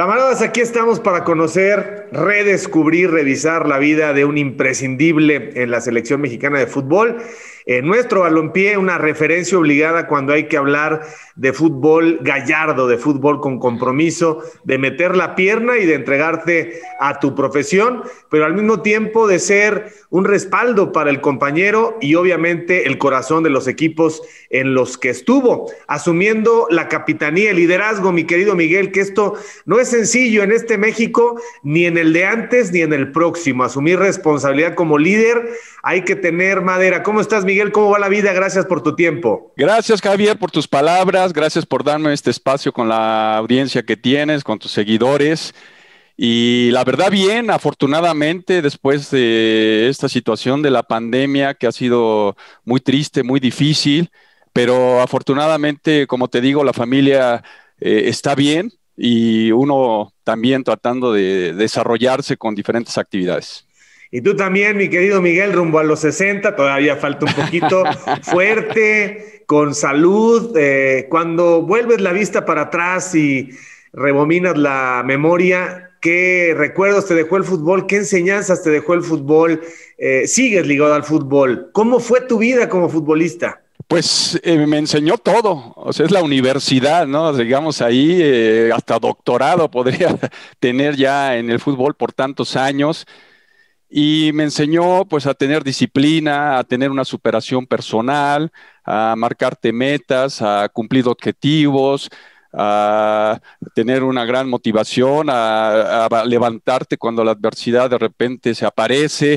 Camaradas, aquí estamos para conocer, redescubrir, revisar la vida de un imprescindible en la selección mexicana de fútbol. En nuestro balompié, una referencia obligada cuando hay que hablar de fútbol gallardo, de fútbol con compromiso, de meter la pierna y de entregarte a tu profesión, pero al mismo tiempo de ser un respaldo para el compañero y obviamente el corazón de los equipos en los que estuvo, asumiendo la capitanía, el liderazgo, mi querido Miguel, que esto no es sencillo en este México, ni en el de antes, ni en el próximo. Asumir responsabilidad como líder, hay que tener madera. ¿Cómo estás, Miguel? ¿Cómo va la vida? Gracias por tu tiempo. Gracias, Javier, por tus palabras. Gracias por darme este espacio con la audiencia que tienes, con tus seguidores. Y la verdad, bien, afortunadamente, después de esta situación de la pandemia que ha sido muy triste, muy difícil, pero afortunadamente, como te digo, la familia eh, está bien y uno también tratando de desarrollarse con diferentes actividades. Y tú también, mi querido Miguel, rumbo a los 60, todavía falta un poquito, fuerte, con salud. Eh, cuando vuelves la vista para atrás y rebominas la memoria, ¿qué recuerdos te dejó el fútbol? ¿Qué enseñanzas te dejó el fútbol? Eh, ¿Sigues ligado al fútbol? ¿Cómo fue tu vida como futbolista? Pues eh, me enseñó todo, o sea, es la universidad, ¿no? Digamos ahí, hasta doctorado podría tener ya en el fútbol por tantos años y me enseñó pues a tener disciplina, a tener una superación personal, a marcarte metas, a cumplir objetivos, a tener una gran motivación, a, levantarte cuando la adversidad de repente se aparece.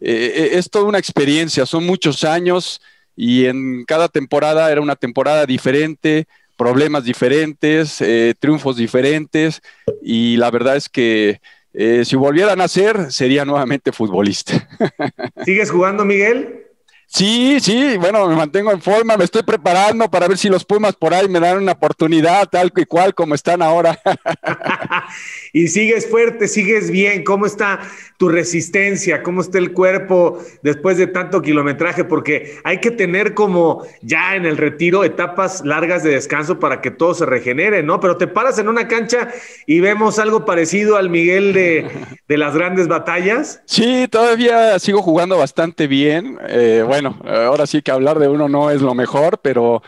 Eh, eh, es toda una experiencia, son muchos años y en cada temporada era una temporada diferente, problemas diferentes, eh, triunfos diferentes y la verdad es que eh, si volviera a nacer, sería nuevamente futbolista. ¿Sigues jugando, Miguel? Sí, sí, bueno, me mantengo en forma, me estoy preparando para ver si los Pumas por ahí me dan una oportunidad, tal y cual como están ahora. y sigues fuerte, sigues bien, ¿cómo está tu resistencia? ¿Cómo está el cuerpo después de tanto kilometraje? Porque hay que tener como ya en el retiro etapas largas de descanso para que todo se regenere, ¿no? Pero te paras en una cancha y vemos algo parecido al Miguel de, las grandes batallas. Sí, todavía sigo jugando bastante bien. Eh, bueno, bueno, ahora sí que hablar de uno no es lo mejor, pero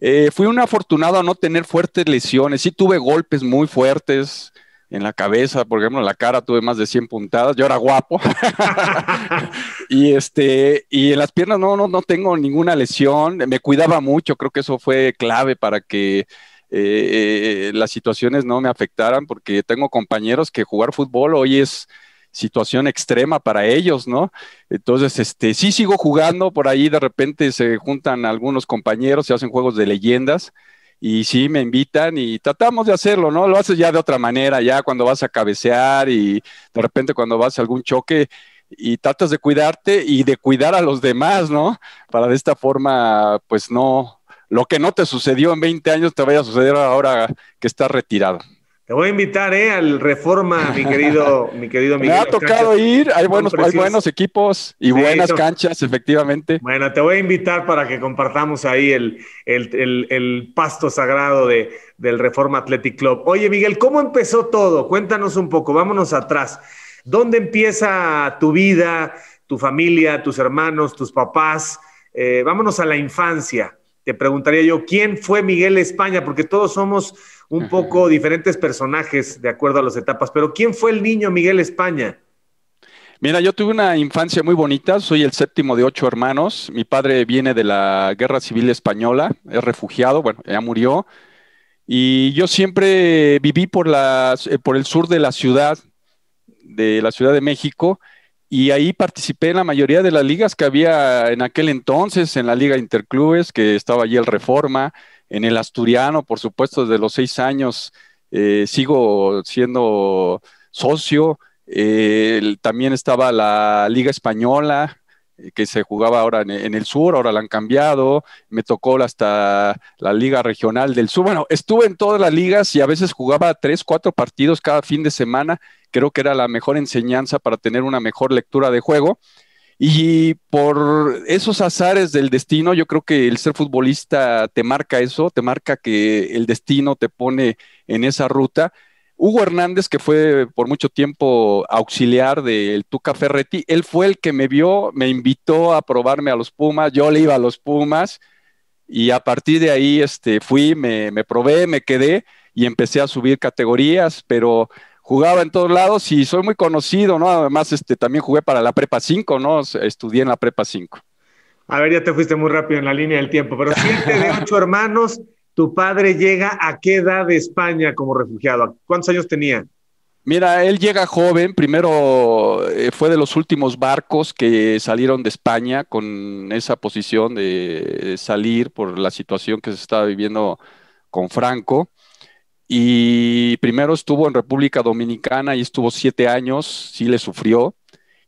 eh, fui un afortunado a no tener fuertes lesiones. Sí tuve golpes muy fuertes en la cabeza, por ejemplo, en la cara tuve más de 100 puntadas. Yo era guapo. y este y en las piernas no, no, no tengo ninguna lesión. Me cuidaba mucho, creo que eso fue clave para que eh, las situaciones no me afectaran, porque tengo compañeros que jugar fútbol hoy es situación extrema para ellos, ¿no? Entonces, este, sí sigo jugando, por ahí de repente se juntan algunos compañeros, se hacen juegos de leyendas y sí me invitan y tratamos de hacerlo, ¿no? Lo haces ya de otra manera, ya cuando vas a cabecear y de repente cuando vas a algún choque y tratas de cuidarte y de cuidar a los demás, ¿no? Para de esta forma, pues no, lo que no te sucedió en 20 años te vaya a suceder ahora que estás retirado. Te voy a invitar, ¿eh? Al Reforma, mi querido, mi querido Miguel. Me ha tocado ir, hay buenos, hay buenos equipos y buenas canchas, efectivamente. Bueno, te voy a invitar para que compartamos ahí el, el, pasto sagrado de, del Reforma Athletic Club. Oye, Miguel, ¿cómo empezó todo? Cuéntanos un poco, vámonos atrás. ¿Dónde empieza tu vida, tu familia, tus hermanos, tus papás? Eh, vámonos a la infancia. Te preguntaría yo, ¿quién fue Miguel España? Porque todos somos un poco diferentes personajes de acuerdo a las etapas, pero ¿quién fue el niño Miguel España? Mira, yo tuve una infancia muy bonita, soy el séptimo de ocho hermanos, mi padre viene de la Guerra Civil Española, es refugiado, bueno, ya murió, y yo siempre viví por, eh, por el sur de la ciudad, de la Ciudad de México, y ahí participé en la mayoría de las ligas que había en aquel entonces, en la Liga Interclubes, que estaba allí el Reforma, en el asturiano, por supuesto, desde los seis años eh, sigo siendo socio. Eh, también estaba la Liga Española, eh, que se jugaba ahora en, el sur, ahora la han cambiado. Me tocó hasta la Liga Regional del Sur. Bueno, estuve en todas las ligas y a veces jugaba tres, cuatro partidos cada fin de semana. Creo que era la mejor enseñanza para tener una mejor lectura de juego. Y por esos azares del destino, yo creo que el ser futbolista te marca eso, te marca que el destino te pone en esa ruta. Hugo Hernández, que fue por mucho tiempo auxiliar del Tuca Ferretti, él fue el que me vio, me invitó a probarme a los Pumas, yo le iba a los Pumas y a partir de ahí este, fui, me, me probé, me quedé y empecé a subir categorías, pero jugaba en todos lados y soy muy conocido, ¿no? Además, este, también jugué para la Prepa 5, ¿no? Estudié en la Prepa 5. A ver, ya te fuiste muy rápido en la línea del tiempo, pero siete de ocho hermanos, tu padre llega a qué edad de España como refugiado? ¿Cuántos años tenía? Mira, él llega joven, primero eh, fue de los últimos barcos que salieron de España con esa posición de salir por la situación que se estaba viviendo con Franco y primero estuvo en República Dominicana y estuvo siete años, sí le sufrió,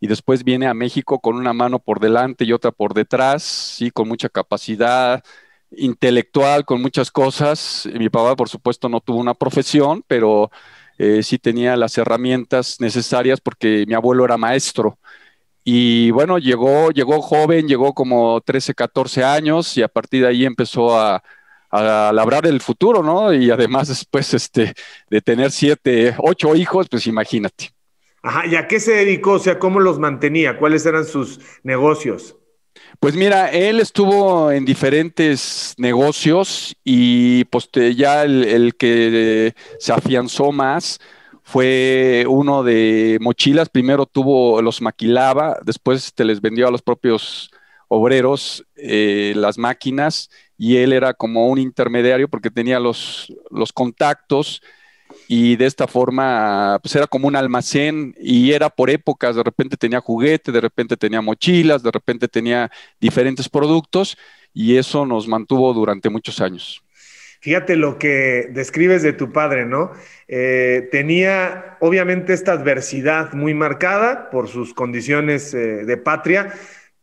y después viene a México con una mano por delante y otra por detrás, sí, con mucha capacidad intelectual, con muchas cosas. Mi papá, por supuesto, no tuvo una profesión, pero eh, sí tenía las herramientas necesarias porque mi abuelo era maestro. Y bueno, llegó, llegó joven, llegó como 13, 14 años y a partir de ahí empezó a, a labrar el futuro, ¿no? Y además después este, de tener siete, ocho hijos, pues imagínate. Ajá, ¿y a qué se dedicó? O sea, ¿cómo los mantenía? ¿Cuáles eran sus negocios? Pues mira, él estuvo en diferentes negocios y pues ya el, el, que se afianzó más fue uno de mochilas. Primero tuvo, los maquilaba, después te les vendió a los propios obreros eh, las máquinas y él era como un intermediario porque tenía los, los contactos y de esta forma pues era como un almacén y era por épocas, de repente tenía juguete, de repente tenía mochilas, de repente tenía diferentes productos y eso nos mantuvo durante muchos años. Fíjate lo que describes de tu padre, ¿no? Eh, tenía obviamente esta adversidad muy marcada por sus condiciones eh, de patria,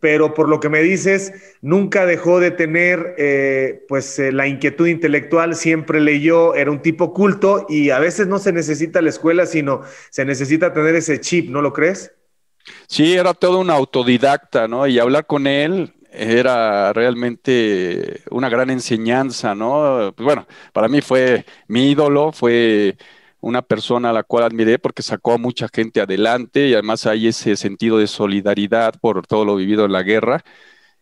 pero por lo que me dices, nunca dejó de tener eh, pues eh, la inquietud intelectual, siempre leyó, era un tipo culto y a veces no se necesita la escuela, sino se necesita tener ese chip, ¿no lo crees? Sí, era todo un autodidacta, ¿no? Y hablar con él era realmente una gran enseñanza, ¿no? Pues bueno, para mí fue mi ídolo, fue una persona a la cual admiré porque sacó a mucha gente adelante y además hay ese sentido de solidaridad por todo lo vivido en la guerra.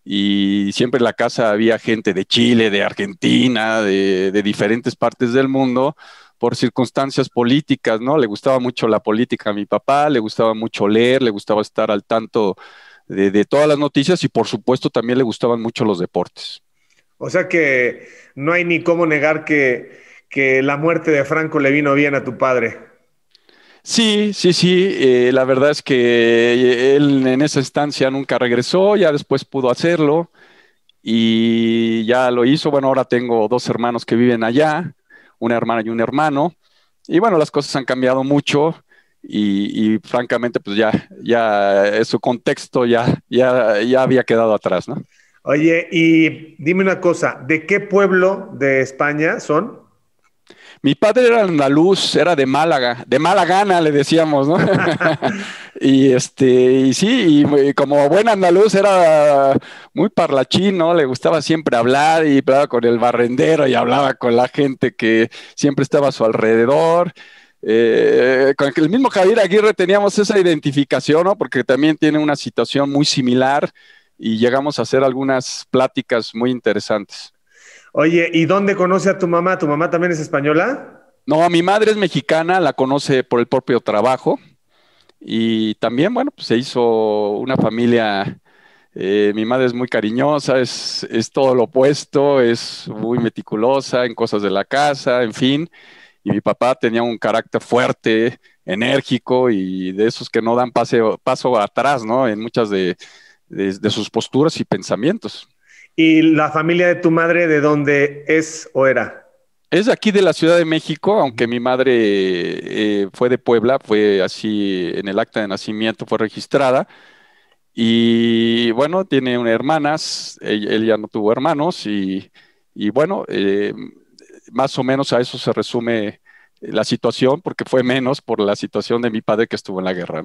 Y siempre en la casa había gente de Chile, de Argentina, de, diferentes partes del mundo, por circunstancias políticas, ¿no? Le gustaba mucho la política a mi papá, le gustaba mucho leer, le gustaba estar al tanto de, de todas las noticias y por supuesto también le gustaban mucho los deportes. O sea que no hay ni cómo negar que que la muerte de Franco le vino bien a tu padre. Sí, sí, sí. Eh, la verdad es que él en esa instancia nunca regresó, ya después pudo hacerlo y ya lo hizo. Bueno, ahora tengo dos hermanos que viven allá, una hermana y un hermano. Y bueno, las cosas han cambiado mucho y, francamente, pues ya, ya su contexto ya, ya, ya había quedado atrás, ¿no? Oye, y dime una cosa, ¿de qué pueblo de España son? Mi padre era andaluz, era de Málaga, de mala gana le decíamos, ¿no? y este, y sí, y como buen andaluz era muy parlachín, ¿no? Le gustaba siempre hablar y hablaba con el barrendero y hablaba con la gente que siempre estaba a su alrededor. Eh, con el mismo Javier Aguirre teníamos esa identificación, ¿no? Porque también tiene una situación muy similar y llegamos a hacer algunas pláticas muy interesantes. Oye, ¿y dónde conoce a tu mamá? ¿Tu mamá también es española? No, mi madre es mexicana, la conoce por el propio trabajo. Y también, bueno, pues se hizo una familia. Eh, mi madre es muy cariñosa, es, es todo lo opuesto, es muy meticulosa en cosas de la casa, en fin. Y mi papá tenía un carácter fuerte, enérgico y de esos que no dan paso atrás, ¿no? En muchas de sus posturas y pensamientos. ¿Y la familia de tu madre de dónde es o era? Es aquí de la Ciudad de México, aunque mi madre eh, fue de Puebla, fue así en el acta de nacimiento, fue registrada. Y bueno, tiene una hermanas, él, ya no tuvo hermanos y, bueno, eh, más o menos a eso se resume la situación, porque fue menos por la situación de mi padre que estuvo en la guerra.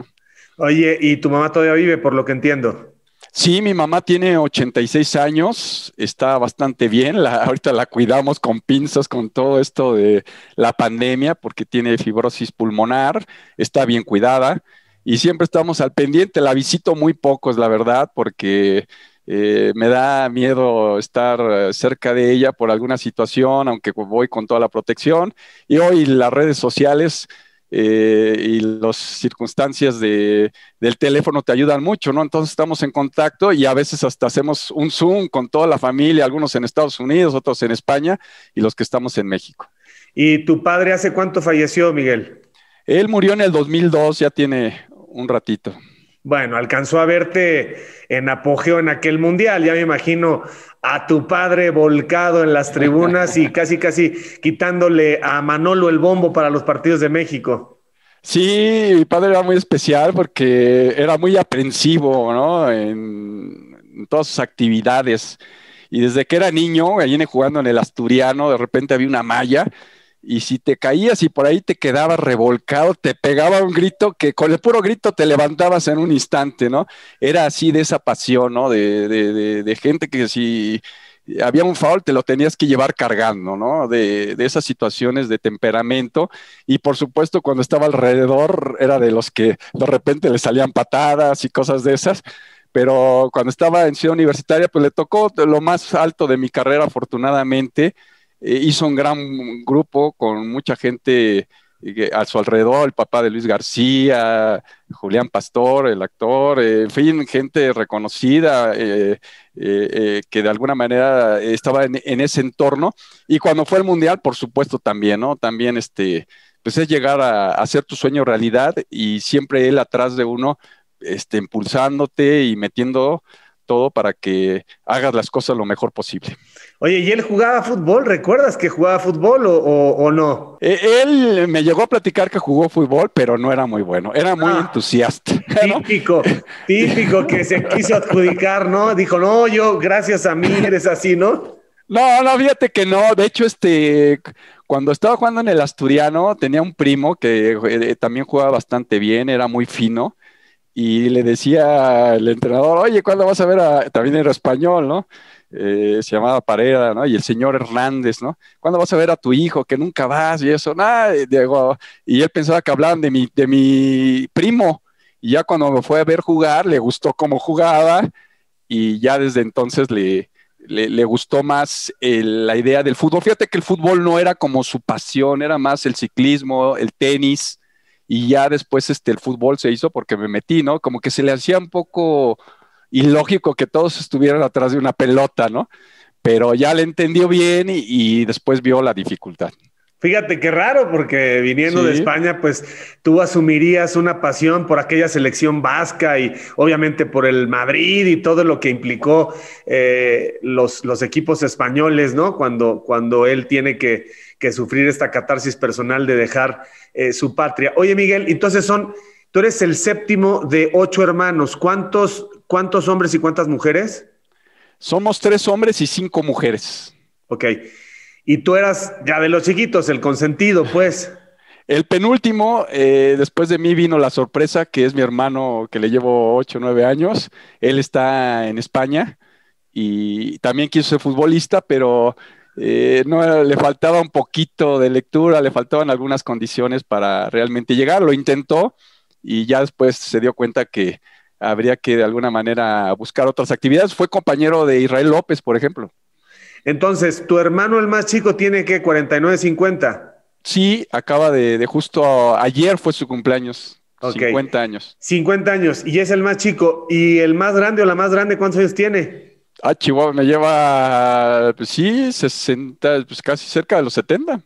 Oye, ¿y tu mamá todavía vive, por lo que entiendo? Sí, mi mamá tiene 86 años, está bastante bien, la, ahorita la cuidamos con pinzas con todo esto de la pandemia porque tiene fibrosis pulmonar, está bien cuidada y siempre estamos al pendiente, la visito muy poco, es la verdad, porque eh, me da miedo estar cerca de ella por alguna situación, aunque voy con toda la protección y hoy las redes sociales eh, y las circunstancias de, del teléfono te ayudan mucho, ¿no? Entonces estamos en contacto y a veces hasta hacemos un Zoom con toda la familia, algunos en Estados Unidos, otros en España y los que estamos en México. ¿Y tu padre hace cuánto falleció, Miguel? Él murió en el 2002, ya tiene un ratito. Bueno, alcanzó a verte en apogeo en aquel mundial, ya me imagino a tu padre volcado en las tribunas y casi, casi quitándole a Manolo el bombo para los partidos de México. Sí, mi padre era muy especial porque era muy aprensivo, ¿no? En, todas sus actividades. Y desde que era niño, viene jugando en el Asturiano, de repente había una malla y si te caías y por ahí te quedabas revolcado, te pegaba un grito que con el puro grito te levantabas en un instante, ¿no? Era así de esa pasión, ¿no? De, de, gente que si había un foul te lo tenías que llevar cargando, ¿no? De, de, esas situaciones de temperamento. Y por supuesto, cuando estaba alrededor, era de los que de repente le salían patadas y cosas de esas. Pero cuando estaba en Ciudad Universitaria, pues le tocó lo más alto de mi carrera, afortunadamente hizo un gran grupo con mucha gente eh, a su alrededor, el papá de Luis García, Julián Pastor, el actor, eh, en fin, gente reconocida que de alguna manera estaba en, ese entorno. Y cuando fue el Mundial, por supuesto también, ¿no? También este, pues es llegar a, hacer tu sueño realidad y siempre él atrás de uno, este, impulsándote y metiendo todo para que hagas las cosas lo mejor posible. Oye, ¿y él jugaba fútbol? ¿Recuerdas que jugaba fútbol o, no? Eh, él me llegó a platicar que jugó fútbol, pero no era muy bueno, era muy ah. entusiasta. Típico, típico que se quiso adjudicar, ¿no? Dijo, no, yo gracias a mí eres así, ¿no? No, no, fíjate que no. De hecho, este, cuando estaba jugando en el Asturiano, tenía un primo que eh, también jugaba bastante bien, era muy fino, y le decía al entrenador, oye, ¿cuándo vas a ver a, también era español, ¿no? Eh, se llamaba Pareda, ¿no? Y el señor Hernández, ¿no? ¿Cuándo vas a ver a tu hijo que nunca vas y eso? Nada, Diego. Y él pensaba que hablaban de mi, de mi primo. Y ya cuando me fue a ver jugar, le gustó cómo jugaba y ya desde entonces le, le, gustó más la idea del fútbol. Fíjate que el fútbol no era como su pasión, era más el ciclismo, el tenis. Y ya después este, el fútbol se hizo porque me metí, ¿no? Como que se le hacía un poco y lógico que todos estuvieran atrás de una pelota, ¿no? Pero ya le entendió bien y, después vio la dificultad. Fíjate qué raro, porque viniendo de España, pues tú asumirías una pasión por aquella selección vasca y obviamente por el Madrid y todo lo que implicó eh, los, los, equipos españoles, ¿no? Cuando, cuando él tiene que, que sufrir esta catarsis personal de dejar eh, su patria. Oye, Miguel, entonces son, tú eres el séptimo de ocho hermanos. ¿Cuántos, ¿Cuántos hombres y cuántas mujeres? Somos tres hombres y cinco mujeres. Ok. Y tú eras ya de los chiquitos, el consentido, pues. El penúltimo, eh, después de mí vino la sorpresa, que es mi hermano que le llevo ocho o nueve años. Él está en España y también quiso ser futbolista, pero eh, no le faltaba un poquito de lectura, le faltaban algunas condiciones para realmente llegar. Lo intentó y ya después se dio cuenta que habría que de alguna manera buscar otras actividades. Fue compañero de Israel López, por ejemplo. Entonces, ¿tu hermano el más chico tiene que 49, 50? Sí, acaba de, justo ayer fue su cumpleaños. 50 años. 50 años, y es el más chico. ¿Y el más grande o la más grande cuántos años tiene? Ah, Chihuahua, me lleva, pues sí, 60, pues casi cerca de los 70.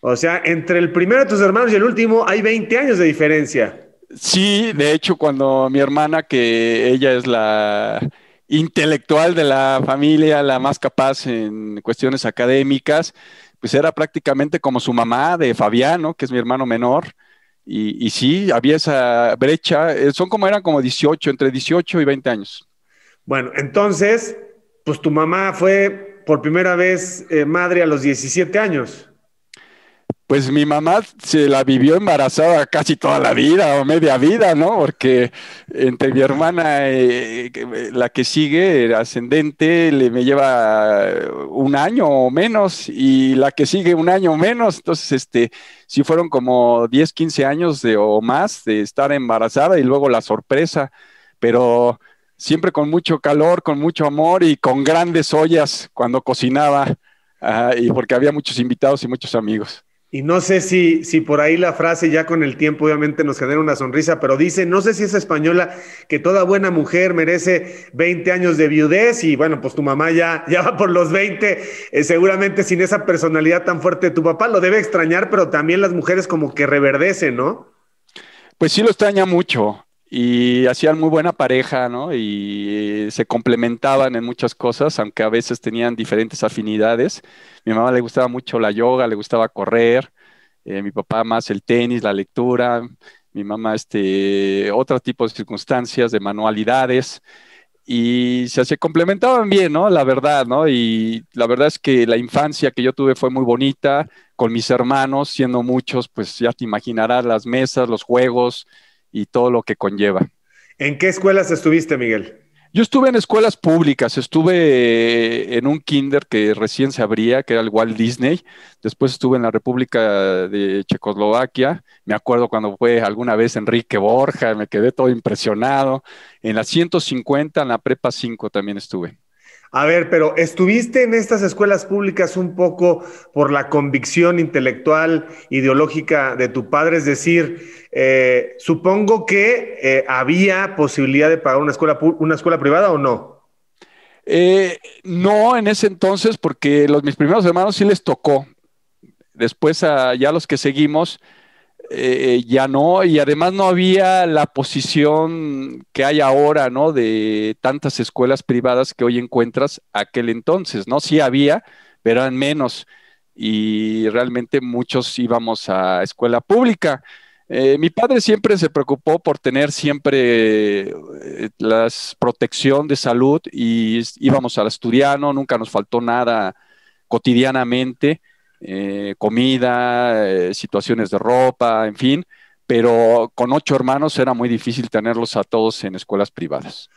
O sea, entre el primero de tus hermanos y el último hay 20 años de diferencia. Sí, de hecho, cuando mi hermana, que ella es la intelectual de la familia, la más capaz en cuestiones académicas, pues era prácticamente como su mamá de Fabiano, que es mi hermano menor. Y, sí, había esa brecha, eh, son como eran como 18, entre 18 y 20 años. Bueno, entonces, pues tu mamá fue por primera vez eh, madre a los 17 años. Pues mi mamá se la vivió embarazada casi toda la vida o media vida, ¿no? Porque entre mi hermana, eh, la que sigue, ascendente, le me lleva un año o menos y la que sigue un año o menos. Entonces, este, sí fueron como 10, 15 años de, o más de estar embarazada y luego la sorpresa, pero siempre con mucho calor, con mucho amor y con grandes ollas cuando cocinaba, y porque había muchos invitados y muchos amigos. Y no sé si, si por ahí la frase ya con el tiempo obviamente nos genera una sonrisa, pero dice, no sé si es española, que toda buena mujer merece 20 años de viudez y bueno, pues tu mamá ya, ya va por los 20, eh, seguramente sin esa personalidad tan fuerte de tu papá, lo debe extrañar, pero también las mujeres como que reverdecen, ¿no? Pues sí lo extraña mucho y hacían muy buena pareja, ¿no? Y se complementaban en muchas cosas, aunque a veces tenían diferentes afinidades. Mi mamá le gustaba mucho la yoga, le gustaba correr, eh, mi papá más el tenis, la lectura, mi mamá este, otro tipo de circunstancias, de manualidades, y se complementaban bien, ¿no? La verdad, ¿no? Y la verdad es que la infancia que yo tuve fue muy bonita, con mis hermanos, siendo muchos, pues ya te imaginarás las mesas, los juegos, y todo lo que conlleva. ¿En qué escuelas estuviste, Miguel? Yo estuve en escuelas públicas, estuve en un kinder que recién se abría, que era el Walt Disney. Después estuve en la República de Checoslovaquia. Me acuerdo cuando fue alguna vez Enrique Borja, me quedé todo impresionado. En la 150, en la Prepa 5 también estuve. A ver, pero estuviste en estas escuelas públicas un poco por la convicción intelectual, ideológica de tu padre, es decir, eh, supongo que eh, había posibilidad de pagar una escuela, una escuela privada o no. Eh, no, en ese entonces, porque los mis primeros hermanos sí les tocó. Después, ya los que seguimos, eh, ya no, y además no había la posición que hay ahora, ¿no? De tantas escuelas privadas que hoy encuentras aquel entonces, ¿no? Sí había, pero eran menos, y realmente muchos íbamos a escuela pública. Eh, mi padre siempre se preocupó por tener siempre eh, la protección de salud y íbamos al estudiano, nunca nos faltó nada cotidianamente. Eh, comida, eh, situaciones de ropa, en fin, pero con ocho hermanos era muy difícil tenerlos a todos en escuelas privadas.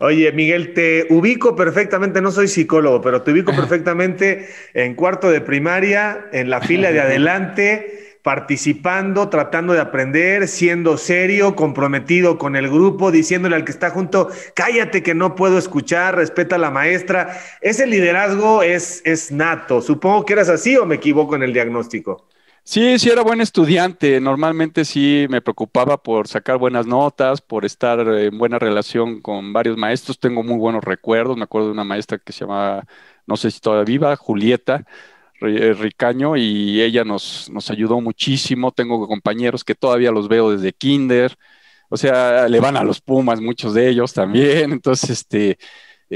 Oye, Miguel, te ubico perfectamente, no soy psicólogo, pero te ubico perfectamente en cuarto de primaria, en la fila de adelante participando, tratando de aprender, siendo serio, comprometido con el grupo, diciéndole al que está junto, cállate que no puedo escuchar, respeta a la maestra. Ese liderazgo es, es nato. Supongo que eras así o me equivoco en el diagnóstico. Sí, sí era buen estudiante. Normalmente sí me preocupaba por sacar buenas notas, por estar en buena relación con varios maestros. Tengo muy buenos recuerdos. Me acuerdo de una maestra que se llamaba, no sé si todavía viva, Julieta Ricaño y ella nos, nos ayudó muchísimo. Tengo compañeros que todavía los veo desde kinder, o sea, le van a los Pumas muchos de ellos también. Entonces, este,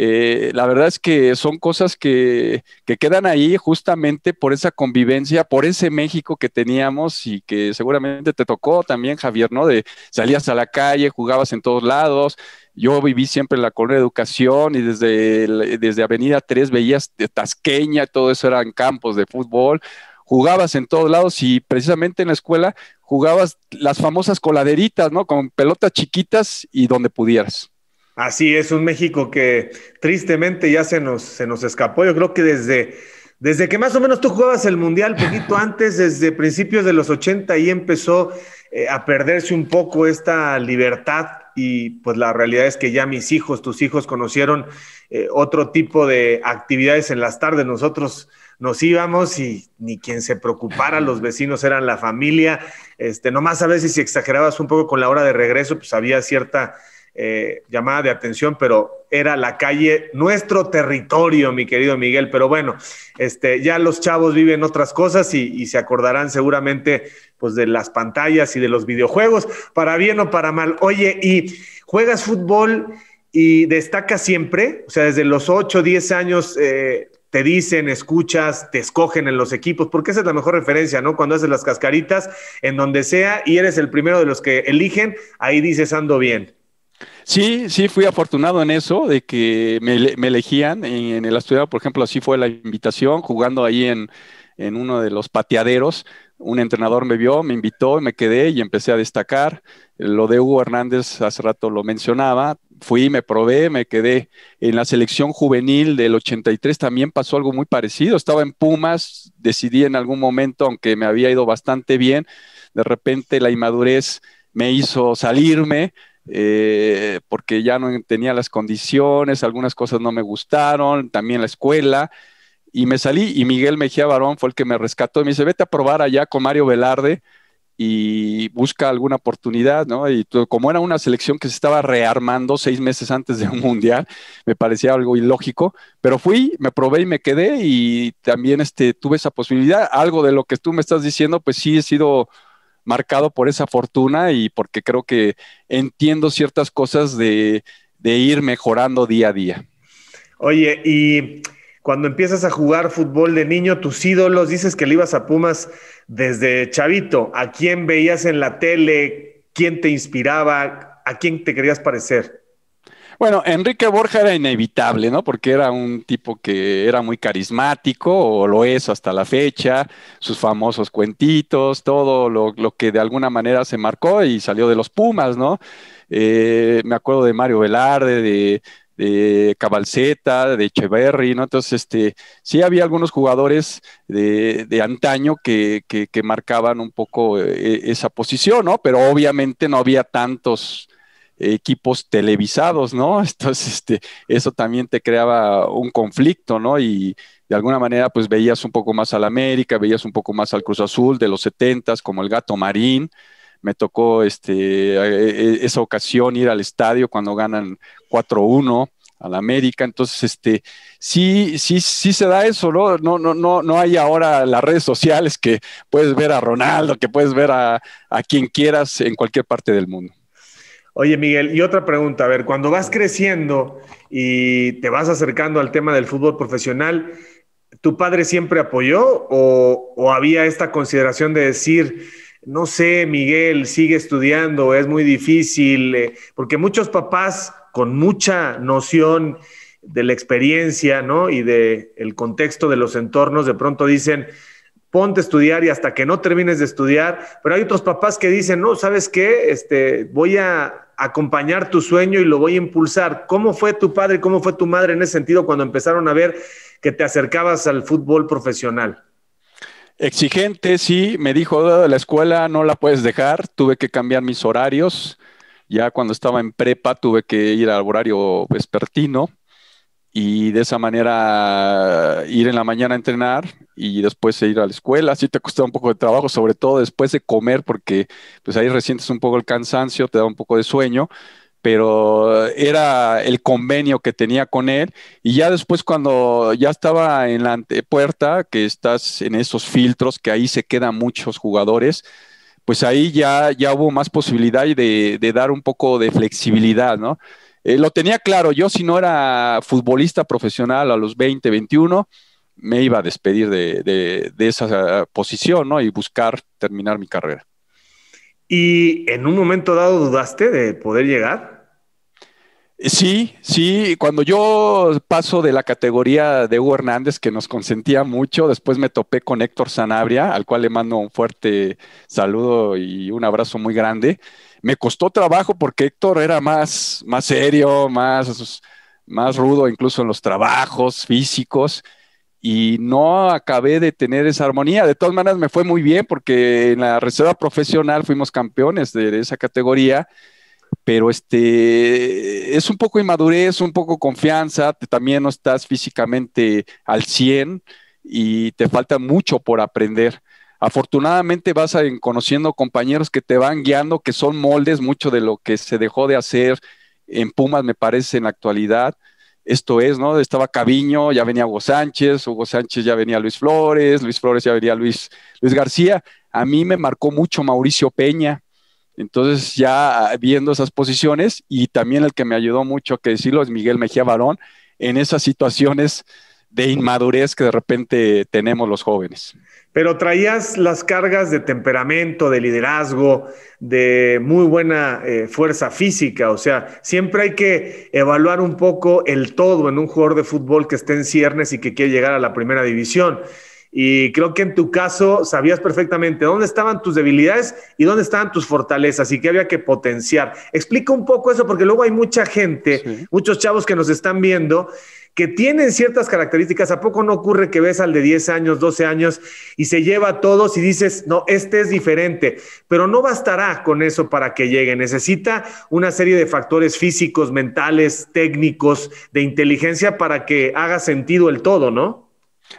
eh, la verdad es que son cosas que, que, quedan ahí justamente por esa convivencia, por ese México que teníamos y que seguramente te tocó también, Javier, ¿no? De salías a la calle, jugabas en todos lados, yo viví siempre en la colonia de educación y desde, desde Avenida 3 veías de Tasqueña, todo eso eran campos de fútbol. Jugabas en todos lados y precisamente en la escuela jugabas las famosas coladeritas, ¿no? Con pelotas chiquitas y donde pudieras. Así es, un México que tristemente ya se nos, se nos escapó. Yo creo que desde, desde que más o menos tú jugabas el Mundial, poquito antes, desde principios de los 80, ahí empezó eh, a perderse un poco esta libertad y pues la realidad es que ya mis hijos, tus hijos conocieron eh, otro tipo de actividades en las tardes. Nosotros nos íbamos y ni quien se preocupara, los vecinos eran la familia. Este, nomás a veces si exagerabas un poco con la hora de regreso, pues había cierta eh, llamada de atención, pero era la calle, nuestro territorio, mi querido Miguel. Pero bueno, este, ya los chavos viven otras cosas y, se acordarán seguramente pues de las pantallas y de los videojuegos, para bien o para mal. Oye, ¿y juegas fútbol y destacas siempre? O sea, desde los 8, 10 años eh, te dicen, escuchas, te escogen en los equipos, porque esa es la mejor referencia, ¿no? Cuando haces las cascaritas, en donde sea, y eres el primero de los que eligen, ahí dices ando bien. Sí, sí, fui afortunado en eso, de que me, elegían en, en el estudio, por ejemplo, así fue la invitación, jugando ahí en, en uno de los pateaderos un entrenador me vio, me invitó, me quedé y empecé a destacar. Lo de Hugo Hernández, hace rato lo mencionaba, fui, me probé, me quedé en la selección juvenil del 83, también pasó algo muy parecido. Estaba en Pumas, decidí en algún momento, aunque me había ido bastante bien, de repente la inmadurez me hizo salirme. Eh, porque ya no tenía las condiciones, algunas cosas no me gustaron, también la escuela, y me salí y Miguel Mejía Barón fue el que me rescató y me dice, vete a probar allá con Mario Velarde y busca alguna oportunidad, ¿no? Y como era una selección que se estaba rearmando seis meses antes de un mundial, me parecía algo ilógico, pero fui, me probé y me quedé y también este, tuve esa posibilidad. Algo de lo que tú me estás diciendo, pues sí he sido marcado por esa fortuna y porque creo que entiendo ciertas cosas de, de ir mejorando día a día. Oye, y cuando empiezas a jugar fútbol de niño, tus ídolos, dices que le ibas a Pumas desde chavito. ¿A quién veías en la tele? ¿Quién te inspiraba? ¿A quién te querías parecer? Bueno, Enrique Borja era inevitable, ¿no? Porque era un tipo que era muy carismático, o lo es hasta la fecha, sus famosos cuentitos, todo lo, que de alguna manera se marcó y salió de los Pumas, ¿no? Eh, me acuerdo de Mario Velarde, de, de Cabalceta, de Echeverry, ¿no? Entonces, este, sí había algunos jugadores de, antaño que, marcaban un poco eh, esa posición, ¿no? Pero obviamente no había tantos equipos televisados, ¿no? Entonces, este, eso también te creaba un conflicto, ¿no? Y de alguna manera, pues veías un poco más al América, veías un poco más al Cruz Azul de los setentas, como el Gato Marín, me tocó este, e, e, esa ocasión ir al estadio cuando ganan 4-1 al América. Entonces, este, sí, sí, sí se da eso, ¿no? No, no, no, no hay ahora las redes sociales que puedes ver a Ronaldo, que puedes ver a, a quien quieras en cualquier parte del mundo. Oye, Miguel, y otra pregunta, a ver, cuando vas creciendo y te vas acercando al tema del fútbol profesional, ¿tu padre siempre apoyó o, había esta consideración de decir, no sé, Miguel, sigue estudiando, es muy difícil, eh, porque muchos papás con mucha noción de la experiencia, ¿no? Y de el contexto de los entornos, de pronto dicen, ponte a estudiar y hasta que no termines de estudiar, pero hay otros papás que dicen, no, ¿sabes qué? Este, voy a acompañar tu sueño y lo voy a impulsar. ¿Cómo fue tu padre cómo fue tu madre en ese sentido cuando empezaron a ver que te acercabas al fútbol profesional? Exigente, sí, me dijo, la escuela no la puedes dejar, tuve que cambiar mis horarios, ya cuando estaba en prepa tuve que ir al horario vespertino y de esa manera ir en la mañana a entrenar y después ir a la escuela, así te costaba un poco de trabajo, sobre todo después de comer, porque pues ahí resientes un poco el cansancio, te da un poco de sueño, pero era el convenio que tenía con él. Y ya después cuando ya estaba en la antepuerta, que estás en esos filtros, que ahí se quedan muchos jugadores, pues ahí ya, ya hubo más posibilidad de, de dar un poco de flexibilidad, ¿no? Eh, lo tenía claro, yo si no era futbolista profesional a los 20, 21, me iba a despedir de, de esa posición, ¿no? Y buscar terminar mi carrera. ¿Y en un momento dado dudaste de poder llegar? Sí, sí, cuando yo paso de la categoría de Hugo Hernández, que nos consentía mucho, después me topé con Héctor Sanabria, al cual le mando un fuerte saludo y un abrazo muy grande. Me costó trabajo porque Héctor era más, más serio, más, más rudo incluso en los trabajos físicos y no acabé de tener esa armonía. De todas maneras, me fue muy bien porque en la reserva profesional fuimos campeones de, esa categoría, pero este es un poco inmadurez, un poco confianza, también no estás físicamente al 100 y te falta mucho por aprender. Afortunadamente vas a, conociendo compañeros que te van guiando, que son moldes, mucho de lo que se dejó de hacer en Pumas, me parece, en la actualidad esto es, ¿no? Estaba Caviño, ya venía Hugo Sánchez, Hugo Sánchez ya venía Luis Flores, Luis Flores ya venía Luis, Luis García. A mí me marcó mucho Mauricio Peña. Entonces, ya viendo esas posiciones, y también el que me ayudó mucho a que decirlo es Miguel Mejía Barón, en esas situaciones de inmadurez que de repente tenemos los jóvenes. Pero traías las cargas de temperamento, de liderazgo, de muy buena eh, fuerza física. O sea, siempre hay que evaluar un poco el todo en un jugador de fútbol que esté en ciernes y que quiere llegar a la primera división. Y creo que en tu caso sabías perfectamente dónde estaban tus debilidades y dónde estaban tus fortalezas y qué había que potenciar. Explica un poco eso porque luego hay mucha gente, muchos chavos que nos están viendo que tienen ciertas características. ¿A poco no ocurre que ves al de 10 años, 12 años y se lleva a todos y dices, no, este es diferente? Pero no bastará con eso para que llegue. Necesita una serie de factores físicos, mentales, técnicos, de inteligencia para que haga sentido el todo, ¿no?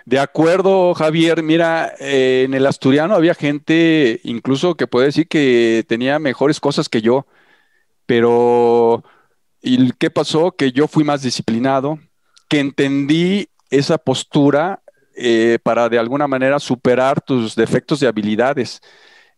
De acuerdo, Javier. Mira, eh, en el asturiano había gente incluso que puede decir que tenía mejores cosas que yo, pero ¿y qué pasó? Que yo fui más disciplinado, que entendí esa postura eh, para de alguna manera superar tus defectos de habilidades.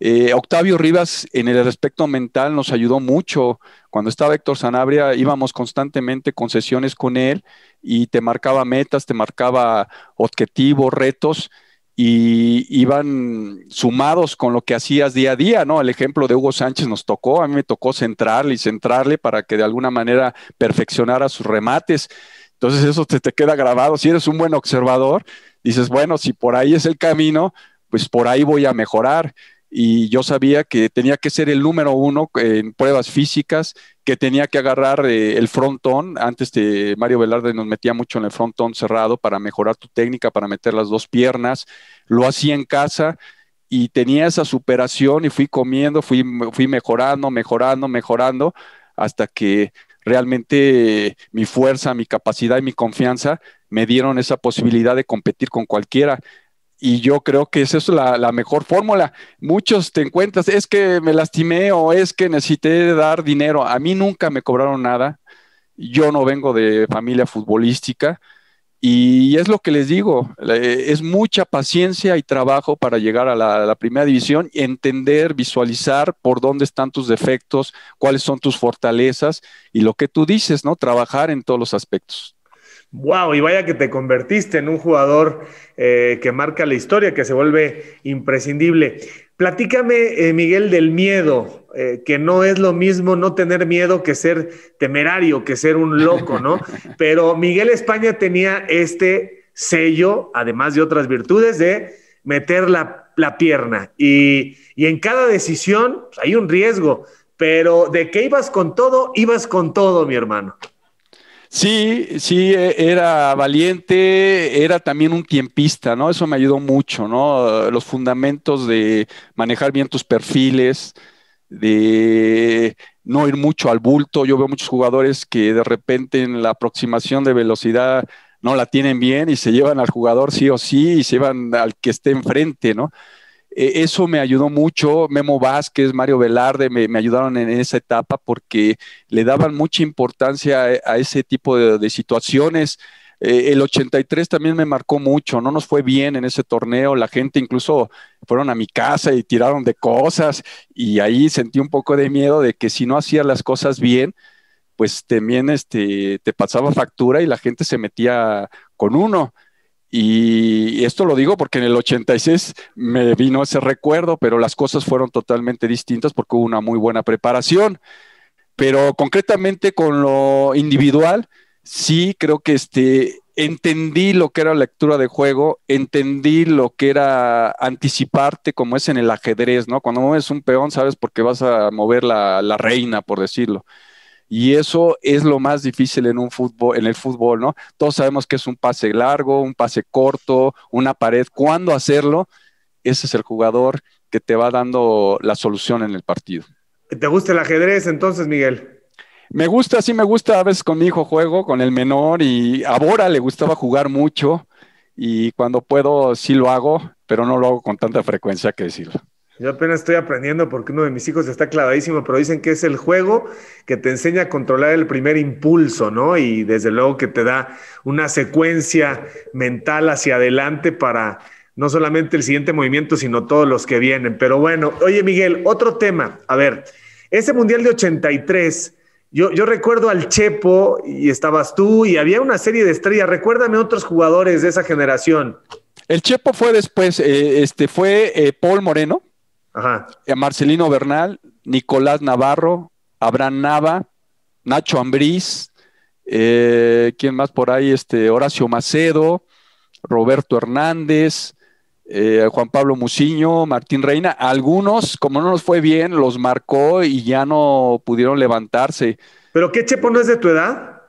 Eh, Octavio Rivas en el aspecto mental nos ayudó mucho. Cuando estaba Héctor Sanabria íbamos constantemente con sesiones con él y te marcaba metas, te marcaba objetivos, retos y iban sumados con lo que hacías día a día, ¿no? El ejemplo de Hugo Sánchez nos tocó, a mí me tocó centrarle y centrarle para que de alguna manera perfeccionara sus remates. Entonces eso te, te queda grabado. Si eres un buen observador, dices, bueno, si por ahí es el camino, pues por ahí voy a mejorar. Y yo sabía que tenía que ser el número uno en pruebas físicas, que tenía que agarrar eh, el frontón. Antes de Mario Velarde nos metía mucho en el frontón cerrado para mejorar tu técnica, para meter las dos piernas. Lo hacía en casa y tenía esa superación y fui comiendo, fui, fui mejorando, mejorando, mejorando, hasta que realmente mi fuerza, mi capacidad y mi confianza me dieron esa posibilidad de competir con cualquiera. Y yo creo que esa es la, la mejor fórmula. Muchos te encuentras, es que me lastimé o es que necesité dar dinero. A mí nunca me cobraron nada. Yo no vengo de familia futbolística y es lo que les digo, es mucha paciencia y trabajo para llegar a la, primera división, entender, visualizar por dónde están tus defectos, cuáles son tus fortalezas y lo que tú dices, ¿no? Trabajar en todos los aspectos. Wow, y vaya que te convertiste en un jugador eh, que marca la historia, que se vuelve imprescindible. Platícame, eh, Miguel, del miedo, eh, que no es lo mismo no tener miedo que ser temerario, que ser un loco, ¿no? Pero Miguel España tenía este sello, además de otras virtudes, de meter la, pierna. Y, en cada decisión pues, hay un riesgo, pero de que ibas con todo, ibas con todo, mi hermano. Sí, sí, e, era valiente, era también un tiempista, ¿no? Eso me ayudó mucho, ¿no? Los fundamentos de manejar bien tus perfiles, de no ir mucho al bulto. Yo veo muchos jugadores que de repente en la aproximación de velocidad no la tienen bien y se llevan al jugador sí o sí y se llevan al que esté enfrente, ¿no? E, eso me ayudó mucho. Memo Vázquez, Mario Velarde me, ayudaron en esa etapa porque le daban mucha importancia a, ese tipo de, situaciones. Eh, el 83 también me marcó mucho, no nos fue bien en ese torneo, la gente incluso fueron a mi casa y tiraron de cosas y ahí sentí un poco de miedo de que si no hacías las cosas bien, pues también este, te pasaba factura y la gente se metía con uno. Y esto lo digo porque en el 86 me vino ese recuerdo, pero las cosas fueron totalmente distintas porque hubo una muy buena preparación. Pero concretamente con lo individual, sí creo que este, entendí lo que era lectura de juego, entendí lo que era anticiparte, como es en el ajedrez, ¿no? Cuando mueves un peón, sabes por qué vas a mover la reina, por decirlo. Y eso es lo más difícil en un fútbol, en el fútbol, ¿no? Todos sabemos que es un pase largo, un pase corto, una pared. ¿Cuándo hacerlo? Ese es el jugador que te va dando la solución en el partido. ¿Te gusta el ajedrez entonces, Miguel? Me gusta, sí me gusta. A veces con mi hijo juego, con el menor, y a Bora le gustaba jugar mucho. Y cuando puedo, sí lo hago, pero no lo hago con tanta frecuencia que decirlo. Yo apenas estoy aprendiendo porque uno de mis hijos está clavadísimo, pero dicen que es el juego que te enseña a controlar el primer impulso, ¿no? Y desde luego que te da una secuencia mental hacia adelante para no solamente el siguiente movimiento, sino todos los que vienen. Pero bueno, oye Miguel, otro tema. A ver, ese Mundial de 83, yo, yo recuerdo al Chepo y estabas tú y había una serie de estrellas. Recuérdame otros jugadores de esa generación. El Chepo fue después, eh, este, fue eh, Paul Moreno Ajá. Eh, Marcelino Bernal, Nicolás Navarro, Abraham Nava, Nacho Ambriz, eh, ¿quién más por ahí? Este, Horacio Macedo, Roberto Hernández, eh, Juan Pablo Muciño, Martín Reina. Algunos, como no nos fue bien, los marcó y ya no pudieron levantarse. ¿Pero qué Chepo no es de tu edad?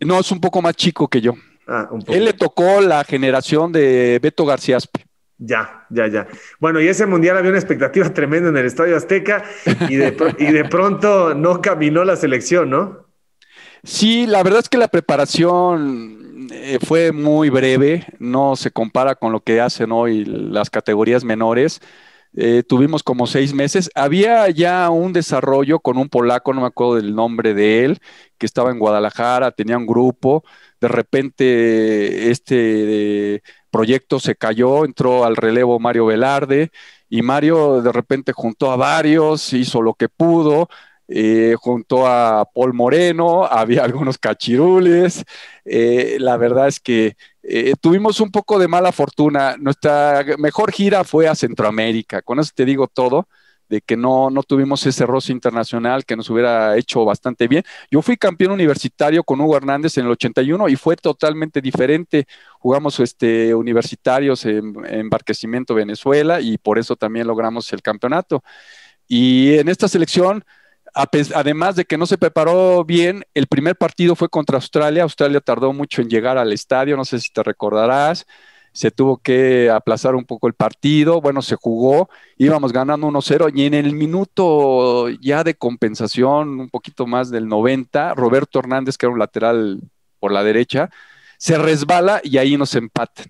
No, es un poco más chico que yo. Ah, un poco. Él le tocó la generación de Beto García Aspe. Ya, ya, ya. Bueno, y ese mundial había una expectativa tremenda en el Estadio Azteca y de, pronto no caminó la selección, ¿no? Sí, la verdad es que la preparación eh, fue muy breve, no se compara con lo que hacen hoy las categorías menores. Eh, tuvimos como seis meses. Había ya un desarrollo con un polaco, no me acuerdo del nombre de él, que estaba en Guadalajara, tenía un grupo. De repente este proyecto se cayó, entró al relevo Mario Velarde y Mario de repente juntó a varios, hizo lo que pudo, eh, junto a Paul Moreno, había algunos cachirules. Eh, la verdad es que eh, tuvimos un poco de mala fortuna. Nuestra mejor gira fue a Centroamérica. Con eso te digo todo, de que no, no tuvimos ese roce internacional que nos hubiera hecho bastante bien. Yo fui campeón universitario con Hugo Hernández en el 81 y fue totalmente diferente. Jugamos este, universitarios en, en Barquecimiento Venezuela y por eso también logramos el campeonato. Y en esta selección además de que no se preparó bien, el primer partido fue contra Australia. Australia tardó mucho en llegar al estadio, no sé si te recordarás. Se tuvo que aplazar un poco el partido. Bueno, se jugó, íbamos ganando 1-0 y en el minuto ya de compensación, un poquito más del 90, Roberto Hernández, que era un lateral por la derecha, se resbala y ahí nos empatan.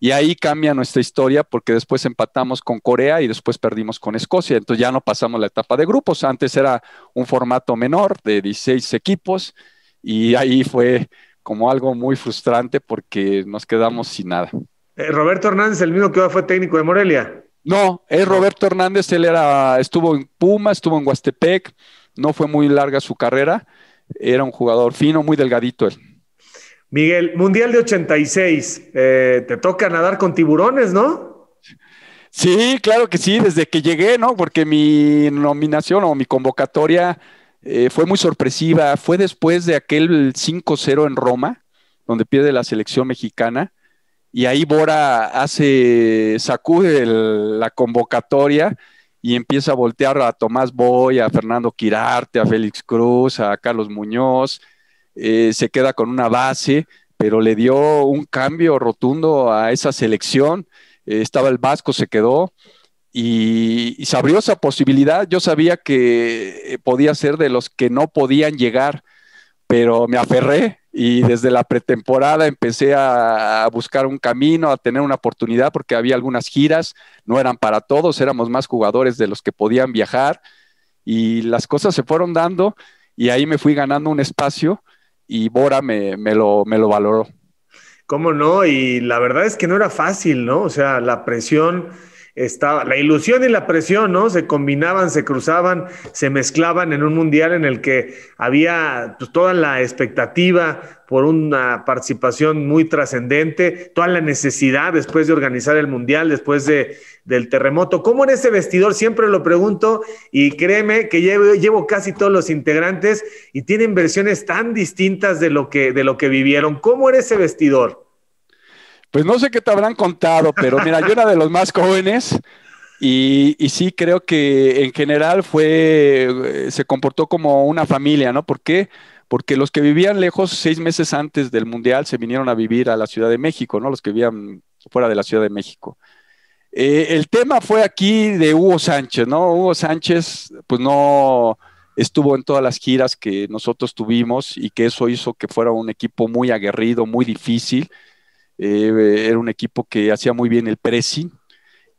Y ahí cambia nuestra historia porque después empatamos con Corea y después perdimos con Escocia. Entonces ya no pasamos la etapa de grupos. Antes era un formato menor de 16 equipos y ahí fue como algo muy frustrante porque nos quedamos sin nada. Eh, Roberto Hernández, el mismo que fue técnico de Morelia. No, es Roberto Hernández, él era, estuvo en Puma, estuvo en Huastepec, no fue muy larga su carrera, era un jugador fino, muy delgadito él. Miguel, Mundial de 86, eh, te toca nadar con tiburones, ¿no? Sí, claro que sí, desde que llegué, ¿no? Porque mi nominación o mi convocatoria eh, fue muy sorpresiva. Fue después de aquel 5-0 en Roma, donde pierde la selección mexicana, y ahí Bora hace, sacude la convocatoria y empieza a voltear a Tomás Boy, a Fernando Quirarte, a Félix Cruz, a Carlos Muñoz, eh, se queda con una base, pero le dio un cambio rotundo a esa selección. Eh, estaba el Vasco, se quedó y, se abrió esa posibilidad. Yo sabía que eh, podía ser de los que no podían llegar, pero me aferré y desde la pretemporada empecé a, buscar un camino, a tener una oportunidad, porque había algunas giras, no eran para todos, éramos más jugadores de los que podían viajar y las cosas se fueron dando y ahí me fui ganando un espacio y Bora me, lo, me lo valoró. ¿Cómo no? Y la verdad es que no era fácil, ¿no? O sea, la presión estaba, la ilusión y la presión, ¿no? Se combinaban, se cruzaban, se mezclaban en un mundial en el que había pues, toda la expectativa por una participación muy trascendente, toda la necesidad después de organizar el mundial, después de, del terremoto. ¿Cómo en ese vestidor? Siempre lo pregunto y créeme que llevo, llevo, casi todos los integrantes y tienen versiones tan distintas de lo que, de lo que vivieron. ¿Cómo era ese vestidor? Pues no sé qué te habrán contado, pero mira, yo era de los más jóvenes. Y, sí, creo que en general fue, se comportó como una familia, ¿no? ¿Por qué? porque los que vivían lejos seis meses antes del Mundial se vinieron a vivir a la Ciudad de México, ¿no? Los que vivían fuera de la Ciudad de México. Eh, el tema fue aquí de Hugo Sánchez, ¿no? Hugo Sánchez, pues no estuvo en todas las giras que nosotros tuvimos y que eso hizo que fuera un equipo muy aguerrido, muy difícil. Eh, era un equipo que hacía muy bien el pressing.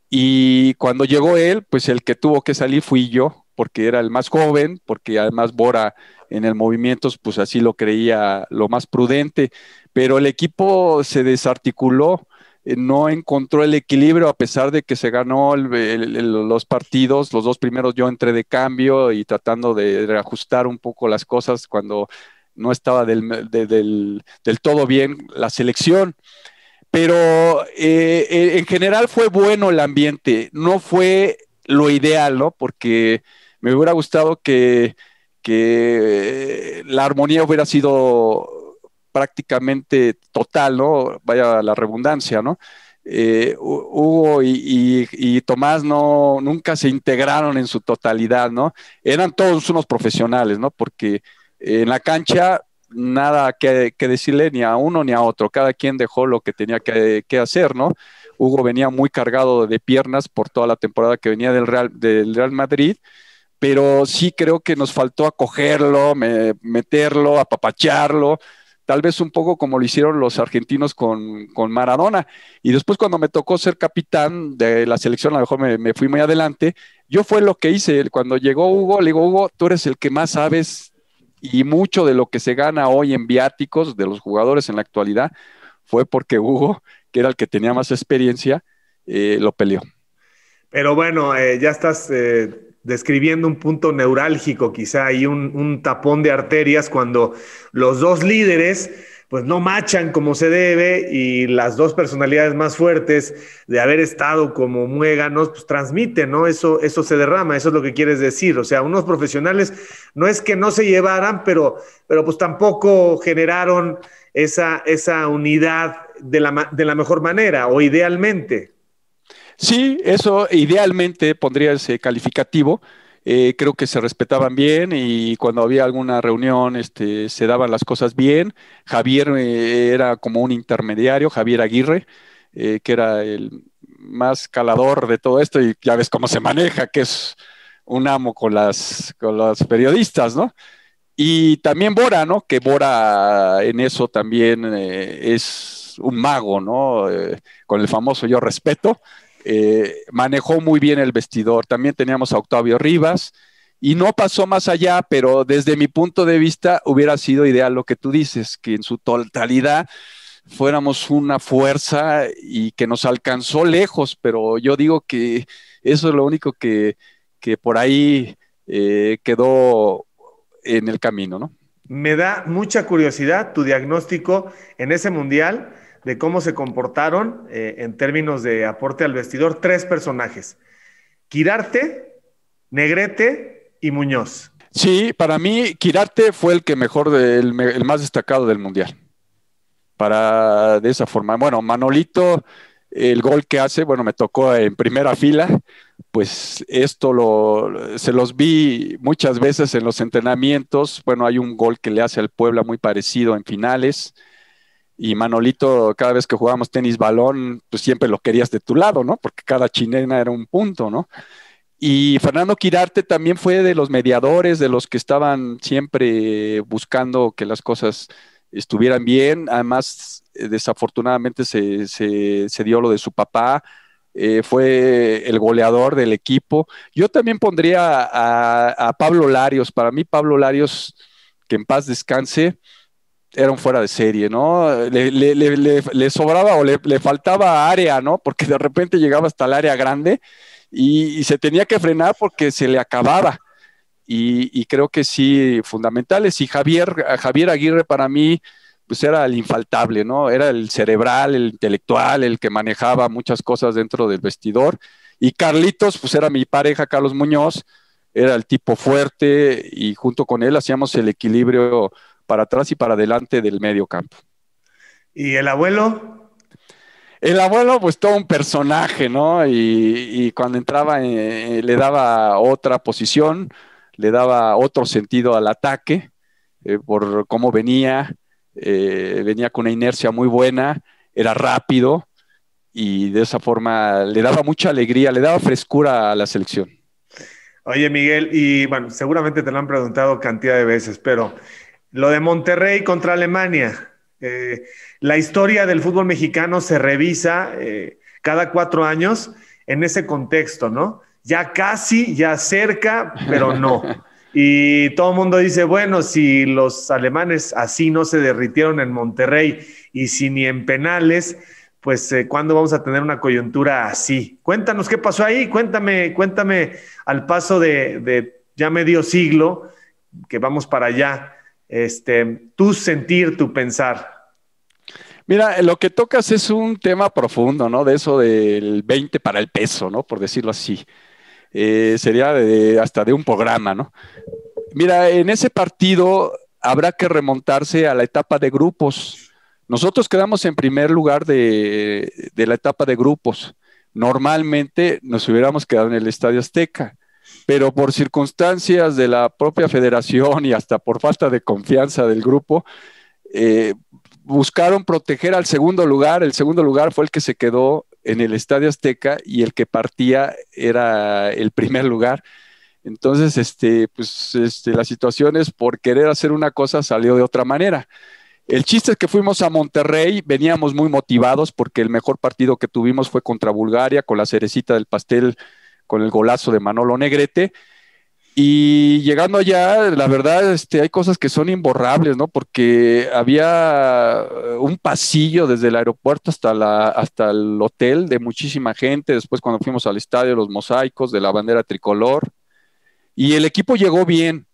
Y cuando llegó él, pues el que tuvo que salir fui yo, porque era el más joven, porque además Bora en el movimiento, pues así lo creía lo más prudente, pero el equipo se desarticuló, eh, no encontró el equilibrio a pesar de que se ganó los partidos, los dos primeros yo entré de cambio y tratando de reajustar un poco las cosas cuando no estaba del, del, todo bien la selección. Pero eh, eh, en general fue bueno el ambiente, no fue lo ideal, ¿no? Porque me hubiera gustado que que la armonía hubiera sido prácticamente total, ¿no? Vaya la redundancia, ¿no? eh, Hugo y, Tomás no, nunca se integraron en su totalidad, ¿no? Eran todos unos profesionales, ¿no? Porque en la cancha nada que, decirle ni a uno ni a otro, cada quien dejó lo que tenía que, hacer, ¿no? Hugo venía muy cargado de piernas por toda la temporada que venía del Real, del Real Madrid, pero sí creo que nos faltó acogerlo, meterlo, apapacharlo, tal vez un poco como lo hicieron los argentinos con, Maradona. Y después cuando me tocó ser capitán de la selección, a lo mejor me, fui muy adelante, yo fue lo que hice. Cuando llegó Hugo, le digo, Hugo, tú eres el que más sabes y mucho de lo que se gana hoy en viáticos de los jugadores en la actualidad fue porque Hugo, que era el que tenía más experiencia, eh, lo peleó. Pero bueno, eh, ya estás eh, describiendo un punto neurálgico, quizá y un, tapón de arterias cuando los dos líderes pues no machan como se debe y las dos personalidades más fuertes de haber estado como muéganos, pues transmiten, ¿no? Eso, eso se derrama, eso es lo que quieres decir. O sea, unos profesionales no es que no se llevaran, pero, pero pues tampoco generaron esa, esa unidad de la, de la mejor manera o idealmente. Sí, eso idealmente pondría ese calificativo. Eh, creo que se respetaban bien y cuando había alguna reunión este, se daban las cosas bien. Javier eh, era como un intermediario, Javier Aguirre, eh, que era el más calador de todo esto y ya ves cómo se maneja, que es un amo con las con los periodistas, ¿no? Y también Bora, ¿no? Que Bora en eso también es un mago, ¿no? con el famoso yo respeto. Eh, manejó muy bien el vestidor. También teníamos a Octavio Rivas y no pasó más allá, pero desde mi punto de vista hubiera sido ideal lo que tú dices, que en su totalidad fuéramos una fuerza y que nos alcanzó lejos, pero yo digo que eso es lo único que, por ahí eh, quedó en el camino, ¿no? Me da mucha curiosidad tu diagnóstico en ese mundial de cómo se comportaron eh, en términos de aporte al vestidor tres personajes, Quirarte, Negrete y Muñoz. Sí, para mí Quirarte fue el que mejor, el, más destacado del Mundial. Para de esa forma. Bueno, Manolito, el gol que hace, bueno, me tocó en primera fila, pues esto lo, se los vi muchas veces en los entrenamientos. Bueno, hay un gol que le hace al Puebla muy parecido en finales y Manolito, cada vez que jugábamos tenis balón, pues siempre lo querías de tu lado, ¿no? Porque cada chilena era un punto, ¿no? Y Fernando Quirarte también fue de los mediadores, de los que estaban siempre buscando que las cosas estuvieran bien. Además, eh, desafortunadamente se, dio lo de su papá. Eh, fue el goleador del equipo. Yo también pondría a Pablo Larios. Para mí, Pablo Larios, que en paz descanse, era un fuera de serie, ¿no? Le, sobraba o le, faltaba área, ¿no? Porque de repente llegaba hasta el área grande y, se tenía que frenar porque se le acababa. Y, creo que sí, fundamentales. Y Javier, Javier Aguirre para mí, pues era el infaltable, ¿no? Era el cerebral, el intelectual, el que manejaba muchas cosas dentro del vestidor. Y Carlitos, pues era mi pareja, Carlos Muñoz, era el tipo fuerte y junto con él hacíamos el equilibrio para atrás y para adelante del medio campo. ¿Y el abuelo? El abuelo, pues todo un personaje, ¿no? Y, cuando entraba eh, le daba otra posición, le daba otro sentido al ataque, eh, por cómo venía, eh, venía con una inercia muy buena, era rápido y de esa forma le daba mucha alegría, le daba frescura a la selección. Oye, Miguel, y bueno, seguramente te lo han preguntado cantidad de veces, pero lo de Monterrey contra Alemania. Eh, la historia del fútbol mexicano se revisa eh, cada cuatro años en ese contexto, ¿no? Ya casi, ya cerca, pero no. Y todo el mundo dice, bueno, si los alemanes así no se derritieron en Monterrey y si ni en penales, pues eh, ¿cuándo vamos a tener una coyuntura así? Cuéntanos qué pasó ahí, cuéntame, cuéntame al paso de, de ya medio siglo que vamos para allá este, tu sentir, tu pensar. Mira, lo que tocas es un tema profundo, ¿no? De eso del 20 para el peso, ¿no? Por decirlo así. Eh, sería hasta de un programa, ¿no? Mira, en ese partido habrá que remontarse a la etapa de grupos. Nosotros quedamos en primer lugar de, la etapa de grupos. Normalmente nos hubiéramos quedado en el Estadio Azteca, pero por circunstancias de la propia federación y hasta por falta de confianza del grupo, eh, buscaron proteger al segundo lugar. El segundo lugar fue el que se quedó en el Estadio Azteca y el que partía era el primer lugar. Entonces, este, pues, este, la situación es por querer hacer una cosa salió de otra manera. El chiste es que fuimos a Monterrey, veníamos muy motivados porque el mejor partido que tuvimos fue contra Bulgaria, con la cerecita del pastel, con el golazo de Manolo Negrete. Y llegando allá, la verdad, este, hay cosas que son imborrables, ¿no? Porque había un pasillo desde el aeropuerto hasta, la, hasta el hotel de muchísima gente. Después, cuando fuimos al estadio, los mosaicos de la bandera tricolor. Y el equipo llegó bien,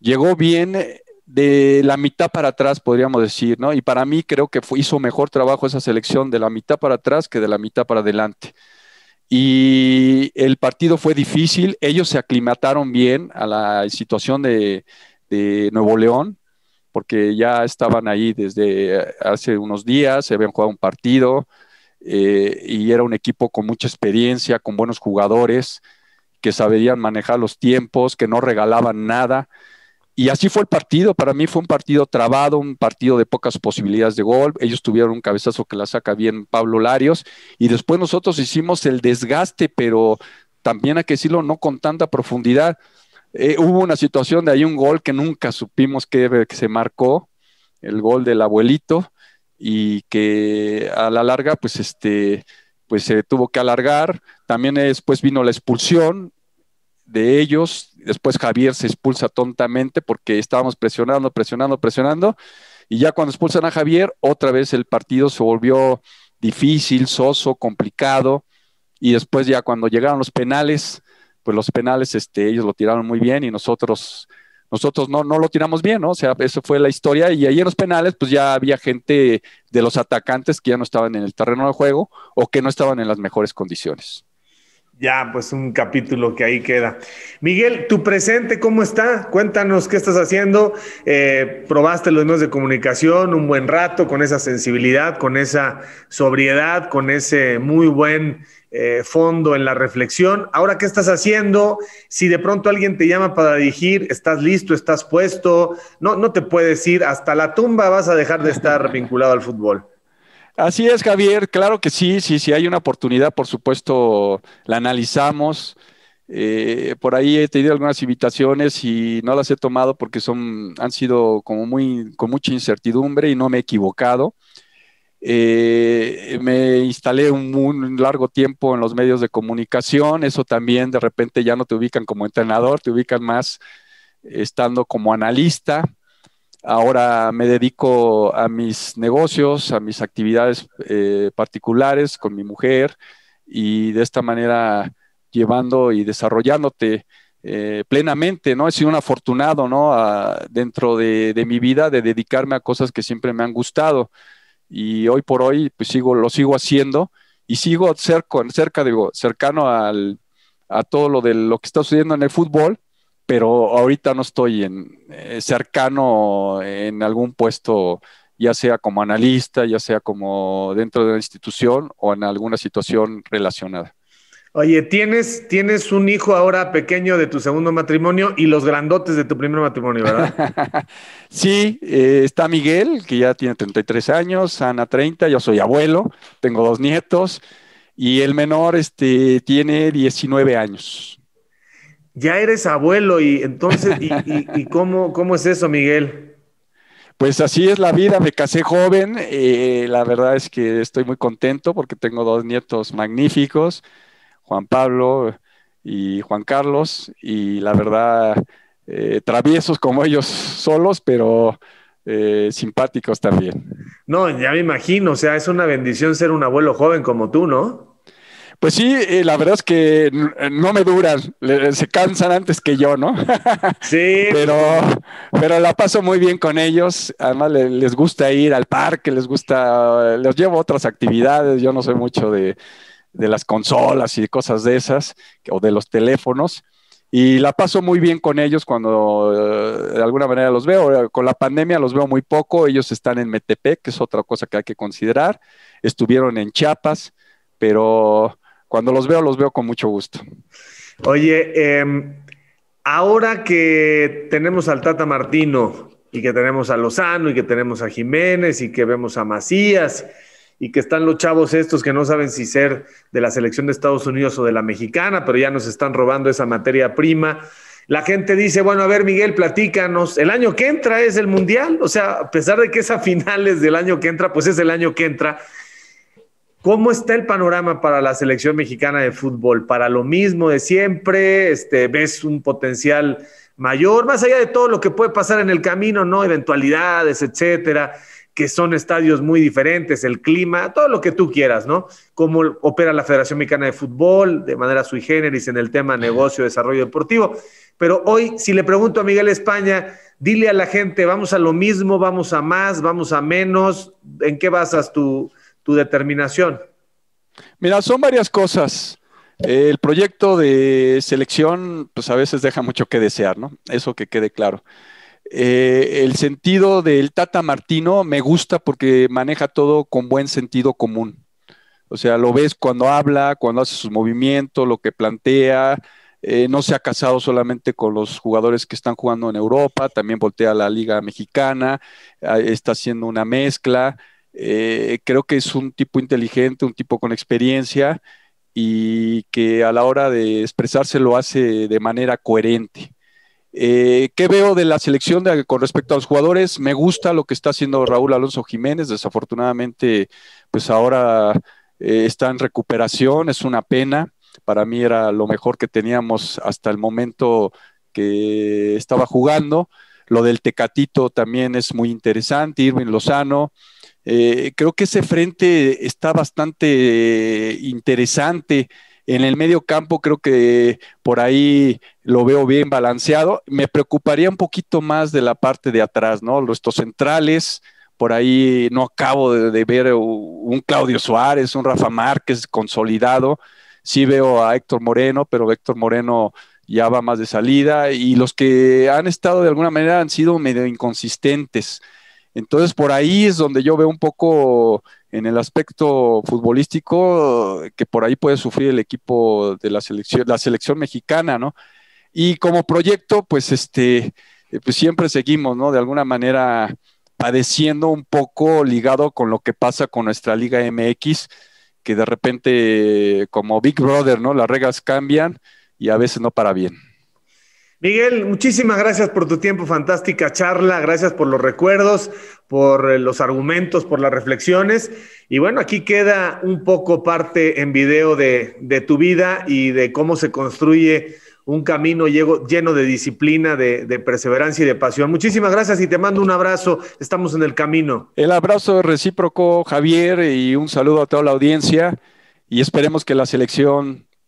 llegó bien eh, de la mitad para atrás, podríamos decir, ¿no? Y para mí creo que hizo mejor trabajo esa selección de la mitad para atrás que de la mitad para adelante. Y el partido fue difícil, ellos se aclimataron bien a la situación de, Nuevo León, porque ya estaban ahí desde hace unos días, se habían jugado un partido eh, y era un equipo con mucha experiencia, con buenos jugadores que sabían manejar los tiempos, que no regalaban nada. Y así fue el partido. Para mí fue un partido trabado, un partido de pocas posibilidades de gol. Ellos tuvieron un cabezazo que la saca bien Pablo Larios. Y después nosotros hicimos el desgaste, pero también hay que decirlo, no con tanta profundidad. Eh, hubo una situación de ahí un gol que nunca supimos que, que se marcó, el gol del abuelito, y que a la larga, pues este, pues se tuvo que alargar. También después vino la expulsión de ellos. Después Javier se expulsa tontamente porque estábamos presionando, presionando, presionando. Y ya cuando expulsan a Javier, otra vez el partido se volvió difícil, soso, complicado. Y después ya cuando llegaron los penales, pues los penales este, ellos lo tiraron muy bien y nosotros nosotros no, no lo tiramos bien, ¿no? O sea, eso fue la historia y ahí en los penales pues ya había gente de los atacantes que ya no estaban en el terreno de juego o que no estaban en las mejores condiciones. Ya, pues un capítulo que ahí queda. Miguel, tu presente, ¿cómo está? Cuéntanos qué estás haciendo. Eh, probaste los medios de comunicación un buen rato con esa sensibilidad, con esa sobriedad, con ese muy buen eh, fondo en la reflexión. Ahora, ¿qué estás haciendo? Si de pronto alguien te llama para dirigir, ¿estás listo? ¿Estás puesto? No, no te puedes ir hasta la tumba, vas a dejar de estar vinculado al fútbol. Así es, Javier. Claro que sí, sí, sí hay una oportunidad, por supuesto, la analizamos. Eh, por ahí he tenido algunas invitaciones y no las he tomado porque son, han sido como muy, con mucha incertidumbre y no me he equivocado. Eh, me instalé un, largo tiempo en los medios de comunicación, eso también de repente ya no te ubican como entrenador, te ubican más estando como analista. Ahora me dedico a mis negocios, a mis actividades eh, particulares con mi mujer y de esta manera llevando y desarrollándote eh, plenamente, ¿no? He sido un afortunado, ¿no? dentro de, de, mi vida de dedicarme a cosas que siempre me han gustado y hoy por hoy pues sigo, lo sigo haciendo y sigo cerca, cerca digo, cercano al, a todo lo de lo que está sucediendo en el fútbol, pero ahorita no estoy en, eh, cercano en algún puesto, ya sea como analista, ya sea como dentro de la institución o en alguna situación relacionada. Oye, tienes, tienes un hijo ahora pequeño de tu segundo matrimonio y los grandotes de tu primer matrimonio, ¿verdad? sí, eh, está Miguel, que ya tiene 33 años, Ana 30, yo soy abuelo, tengo dos nietos y el menor este, tiene 19 años. Ya eres abuelo y entonces, ¿y, cómo, cómo es eso, Miguel? Pues así es la vida, me casé joven, eh, la verdad es que estoy muy contento porque tengo dos nietos magníficos Juan Pablo y Juan Carlos, y la verdad, eh, traviesos como ellos solos, pero eh, simpáticos también. No, ya me imagino, o sea, es una bendición ser un abuelo joven como tú, ¿no? Pues sí, eh, la verdad es que no me duran, se cansan antes que yo, ¿no? Sí. pero, pero la paso muy bien con ellos, además les gusta ir al parque, les gusta, les llevo otras actividades, yo no soy mucho de, de las consolas y cosas de esas, o de los teléfonos. y la paso muy bien con ellos cuando eh, de alguna manera los veo. Con la pandemia los veo muy poco, ellos están en Metepec, que es otra cosa que hay que considerar, estuvieron en Chiapas, pero cuando los veo, los veo con mucho gusto. Oye, em, ahora que tenemos al Tata Martino y que tenemos a Lozano y que tenemos a Jiménez y que vemos a Macías, y que están los chavos estos que no saben si ser de la selección de Estados Unidos o de la mexicana, pero ya nos están robando esa materia prima. La gente dice, bueno, a ver, Miguel, platícanos, el año que entra es el Mundial, o sea, a pesar de que es a finales del año que entra, pues es el año que entra. ¿Cómo está el panorama para la selección mexicana de fútbol? Para lo mismo de siempre, este, ves un potencial mayor, más allá de todo lo que puede pasar en el camino, ¿no? Eventualidades, etcétera que son estadios muy diferentes, el clima, todo lo que tú quieras, ¿no? Cómo opera la Federación Mexicana de Fútbol de manera sui generis en el tema negocio, desarrollo deportivo. Pero hoy, si le pregunto a Miguel España, dile a la gente, vamos a lo mismo, vamos a más, vamos a menos, ¿en qué basas tu, tu determinación? Mira, son varias cosas. El proyecto de selección, pues a veces deja mucho que desear, ¿no? Eso que quede claro. Eh, el sentido del Tata Martino me gusta porque maneja todo con buen sentido común. O sea, lo ves cuando habla, cuando hace sus movimientos, lo que plantea. Eh, no se ha casado solamente con los jugadores que están jugando en Europa, también voltea a la Liga Mexicana, está haciendo una mezcla. Eh, creo que es un tipo inteligente, un tipo con experiencia y que a la hora de expresarse lo hace de manera coherente. Eh, ¿Qué veo de la selección con respecto a los jugadores? Me gusta lo que está haciendo Raúl Alonso Jiménez. Desafortunadamente, pues ahora eh, está en recuperación. Es una pena. Para mí era lo mejor que teníamos hasta el momento que estaba jugando. Lo del Tecatito también es muy interesante. Irving Lozano. Eh, creo que ese frente está bastante interesante. En el medio campo creo que por ahí lo veo bien balanceado. Me preocuparía un poquito más de la parte de atrás, ¿no? Los centrales, por ahí no acabo de, ver un Claudio Suárez, un Rafa Márquez consolidado. Sí veo a Héctor Moreno, pero Héctor Moreno ya va más de salida y los que han estado de alguna manera han sido medio inconsistentes. Entonces por ahí es donde yo veo un poco en el aspecto futbolístico que por ahí puede sufrir el equipo de la selección, la selección mexicana, ¿no? Y como proyecto, pues este, eh, pues siempre seguimos, ¿no? De alguna manera padeciendo un poco ligado con lo que pasa con nuestra Liga MX, que de repente, como Big Brother, ¿no? Las reglas cambian y a veces no para bien. Miguel, muchísimas gracias por tu tiempo, fantástica charla, gracias por los recuerdos, por eh, los argumentos, por las reflexiones. Y bueno, aquí queda un poco parte en video de, tu vida y de cómo se construye un camino lleno de disciplina, de, de, perseverancia y de pasión. Muchísimas gracias y te mando un abrazo. Estamos en el camino. El abrazo recíproco, Javier, y un saludo a toda la audiencia. Y esperemos que la selección